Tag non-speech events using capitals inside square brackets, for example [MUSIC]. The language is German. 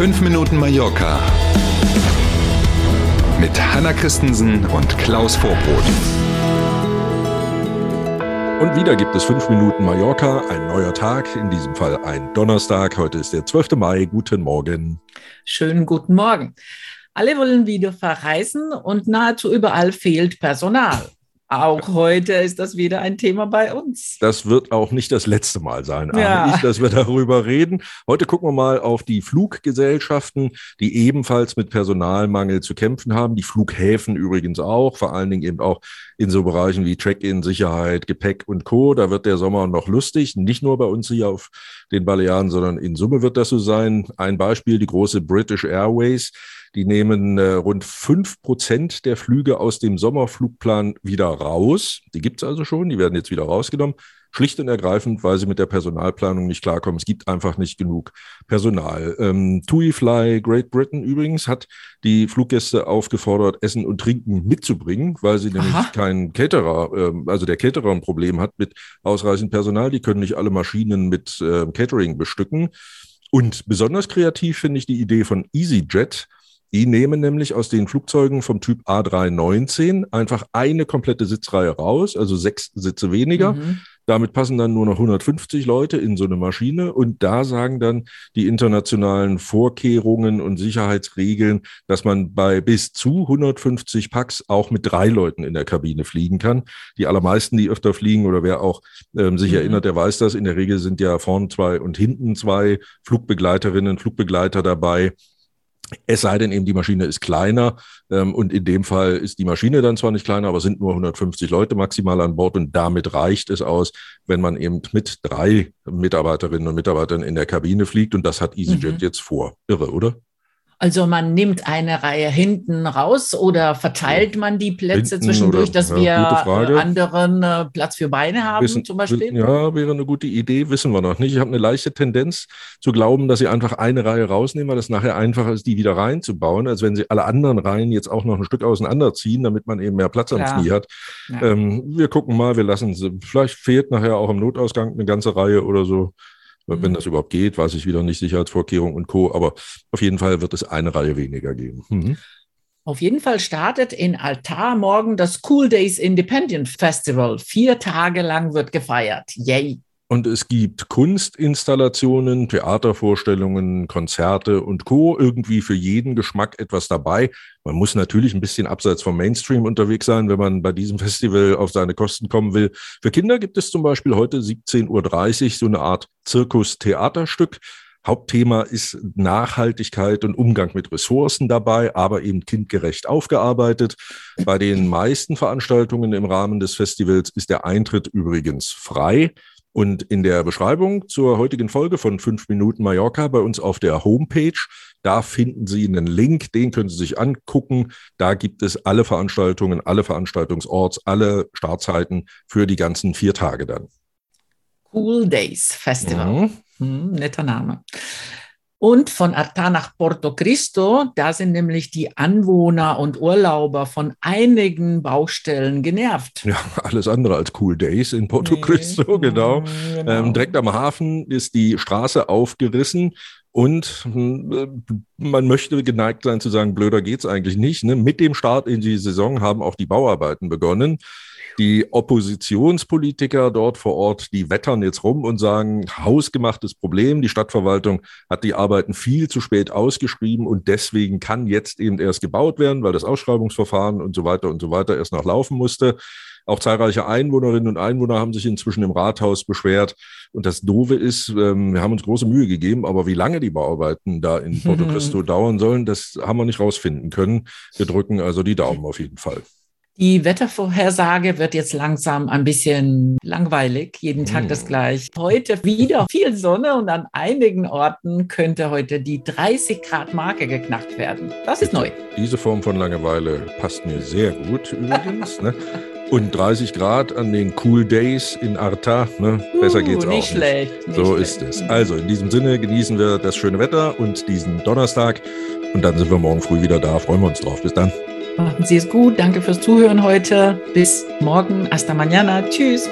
5 Minuten Mallorca mit Hanna Christensen und Klaus Vorbrot. Und wieder gibt es 5 Minuten Mallorca, ein neuer Tag, in diesem Fall ein Donnerstag. Heute ist der 12. Mai. Guten Morgen. Schönen guten Morgen. Alle wollen wieder verreisen und nahezu überall fehlt Personal. Auch heute ist das wieder ein Thema bei uns. Das wird auch nicht das letzte Mal sein, Ja. ich, dass wir darüber reden. Heute gucken wir mal auf die Fluggesellschaften, die ebenfalls mit Personalmangel zu kämpfen haben. Die Flughäfen übrigens auch, vor allen Dingen eben auch in so Bereichen wie Check-in, Sicherheit, Gepäck und Co. Da wird der Sommer noch lustig. Nicht nur bei uns hier auf den Balearen, sondern in Summe wird das so sein. Ein Beispiel, die große British Airways. Die nehmen äh, rund fünf Prozent der Flüge aus dem Sommerflugplan wieder raus. Die gibt's also schon, die werden jetzt wieder rausgenommen. Schlicht und ergreifend, weil sie mit der Personalplanung nicht klarkommen. Es gibt einfach nicht genug Personal. Ähm, TUI Fly Great Britain übrigens hat die Fluggäste aufgefordert, Essen und Trinken mitzubringen, weil sie nämlich Aha. keinen Caterer, ähm, also der Caterer ein Problem hat mit ausreichend Personal. Die können nicht alle Maschinen mit äh, Catering bestücken. Und besonders kreativ finde ich die Idee von EasyJet. Die nehmen nämlich aus den Flugzeugen vom Typ A319 einfach eine komplette Sitzreihe raus, also sechs Sitze weniger. Mhm. Damit passen dann nur noch 150 Leute in so eine Maschine. Und da sagen dann die internationalen Vorkehrungen und Sicherheitsregeln, dass man bei bis zu 150 Packs auch mit drei Leuten in der Kabine fliegen kann. Die allermeisten, die öfter fliegen oder wer auch ähm, sich Mhm. erinnert, der weiß das. In der Regel sind ja vorn zwei und hinten zwei Flugbegleiterinnen, Flugbegleiter dabei. Es sei denn eben, die Maschine ist kleiner. Ähm, und in dem Fall ist die Maschine dann zwar nicht kleiner, aber sind nur 150 Leute maximal an Bord. Und damit reicht es aus, wenn man eben mit drei Mitarbeiterinnen und Mitarbeitern in der Kabine fliegt. Und das hat EasyJet Mhm. jetzt vor. Irre, oder? Also man nimmt eine Reihe hinten raus oder verteilt man die Plätze Hinten zwischendurch, oder- dass ja, wir anderen äh, Platz für Beine haben Wissen- zum Beispiel? Ja, wäre eine gute Idee, wissen wir noch nicht. Ich habe eine leichte Tendenz zu glauben, dass sie einfach eine Reihe rausnehmen, weil es nachher einfacher ist, die wieder reinzubauen, als wenn sie alle anderen Reihen jetzt auch noch ein Stück auseinanderziehen, damit man eben mehr Platz am Klar. Knie hat. Ja. Ähm, wir gucken mal, wir lassen sie. Vielleicht fehlt nachher auch im Notausgang eine ganze Reihe oder so. Mhm. Wenn das überhaupt geht, weiß ich wieder nicht, Sicherheitsvorkehrungen und Co. Aber auf jeden Fall wird es eine Reihe weniger geben. Mhm. Auf jeden Fall startet in Altar morgen das Cool Days Independent Festival. Vier Tage lang wird gefeiert. Yay! Und es gibt Kunstinstallationen, Theatervorstellungen, Konzerte und Co. Irgendwie für jeden Geschmack etwas dabei. Man muss natürlich ein bisschen abseits vom Mainstream unterwegs sein, wenn man bei diesem [LAUGHS] Festival auf seine Kosten kommen will. Für Kinder gibt es zum Beispiel heute 17.30 Uhr so eine Art Zirkus-Theaterstück. Hauptthema ist Nachhaltigkeit und Umgang mit Ressourcen dabei, aber eben kindgerecht aufgearbeitet. Bei den meisten Veranstaltungen im Rahmen des Festivals ist der Eintritt übrigens frei. Und in der Beschreibung zur heutigen Folge von 5 Minuten Mallorca bei uns auf der Homepage, da finden Sie einen Link, den können Sie sich angucken. Da gibt es alle Veranstaltungen, alle Veranstaltungsorts, alle Startzeiten für die ganzen vier Tage dann. Cool Days Festival. Mhm. Hm, netter Name. Und von Arta nach Porto Cristo, da sind nämlich die Anwohner und Urlauber von einigen Baustellen genervt. Ja, alles andere als Cool Days in Porto Nee. Cristo, genau. Hm, genau. Ähm, direkt am Hafen ist die Straße aufgerissen und hm, äh, man möchte geneigt sein zu sagen, blöder geht's eigentlich nicht. Ne? Mit dem Start in die Saison haben auch die Bauarbeiten begonnen. Die Oppositionspolitiker dort vor Ort, die wettern jetzt rum und sagen, hausgemachtes Problem. Die Stadtverwaltung hat die Arbeiten viel zu spät ausgeschrieben und deswegen kann jetzt eben erst gebaut werden, weil das Ausschreibungsverfahren und so weiter und so weiter erst noch laufen musste. Auch zahlreiche Einwohnerinnen und Einwohner haben sich inzwischen im Rathaus beschwert. Und das Doofe ist, ähm, wir haben uns große Mühe gegeben, aber wie lange die Bauarbeiten da in Porto [LAUGHS] Cristo dauern sollen, das haben wir nicht rausfinden können. Wir drücken also die Daumen auf jeden Fall. Die Wettervorhersage wird jetzt langsam ein bisschen langweilig, jeden Tag Hm. das gleiche. Heute wieder viel Sonne und an einigen Orten könnte heute die 30 Grad Marke geknackt werden. Das ist neu. Diese Form von Langeweile passt mir sehr gut übrigens. ne? Und 30 Grad an den Cool Days in Arta, ne? besser Uh, geht's auch nicht schlecht. nicht So schlecht. ist es. Also in diesem Sinne genießen wir das schöne Wetter und diesen Donnerstag. Und dann sind wir morgen früh wieder da. Freuen wir uns drauf. Bis dann. Machen Sie es gut. Danke fürs Zuhören heute. Bis morgen. Hasta mañana. Tschüss.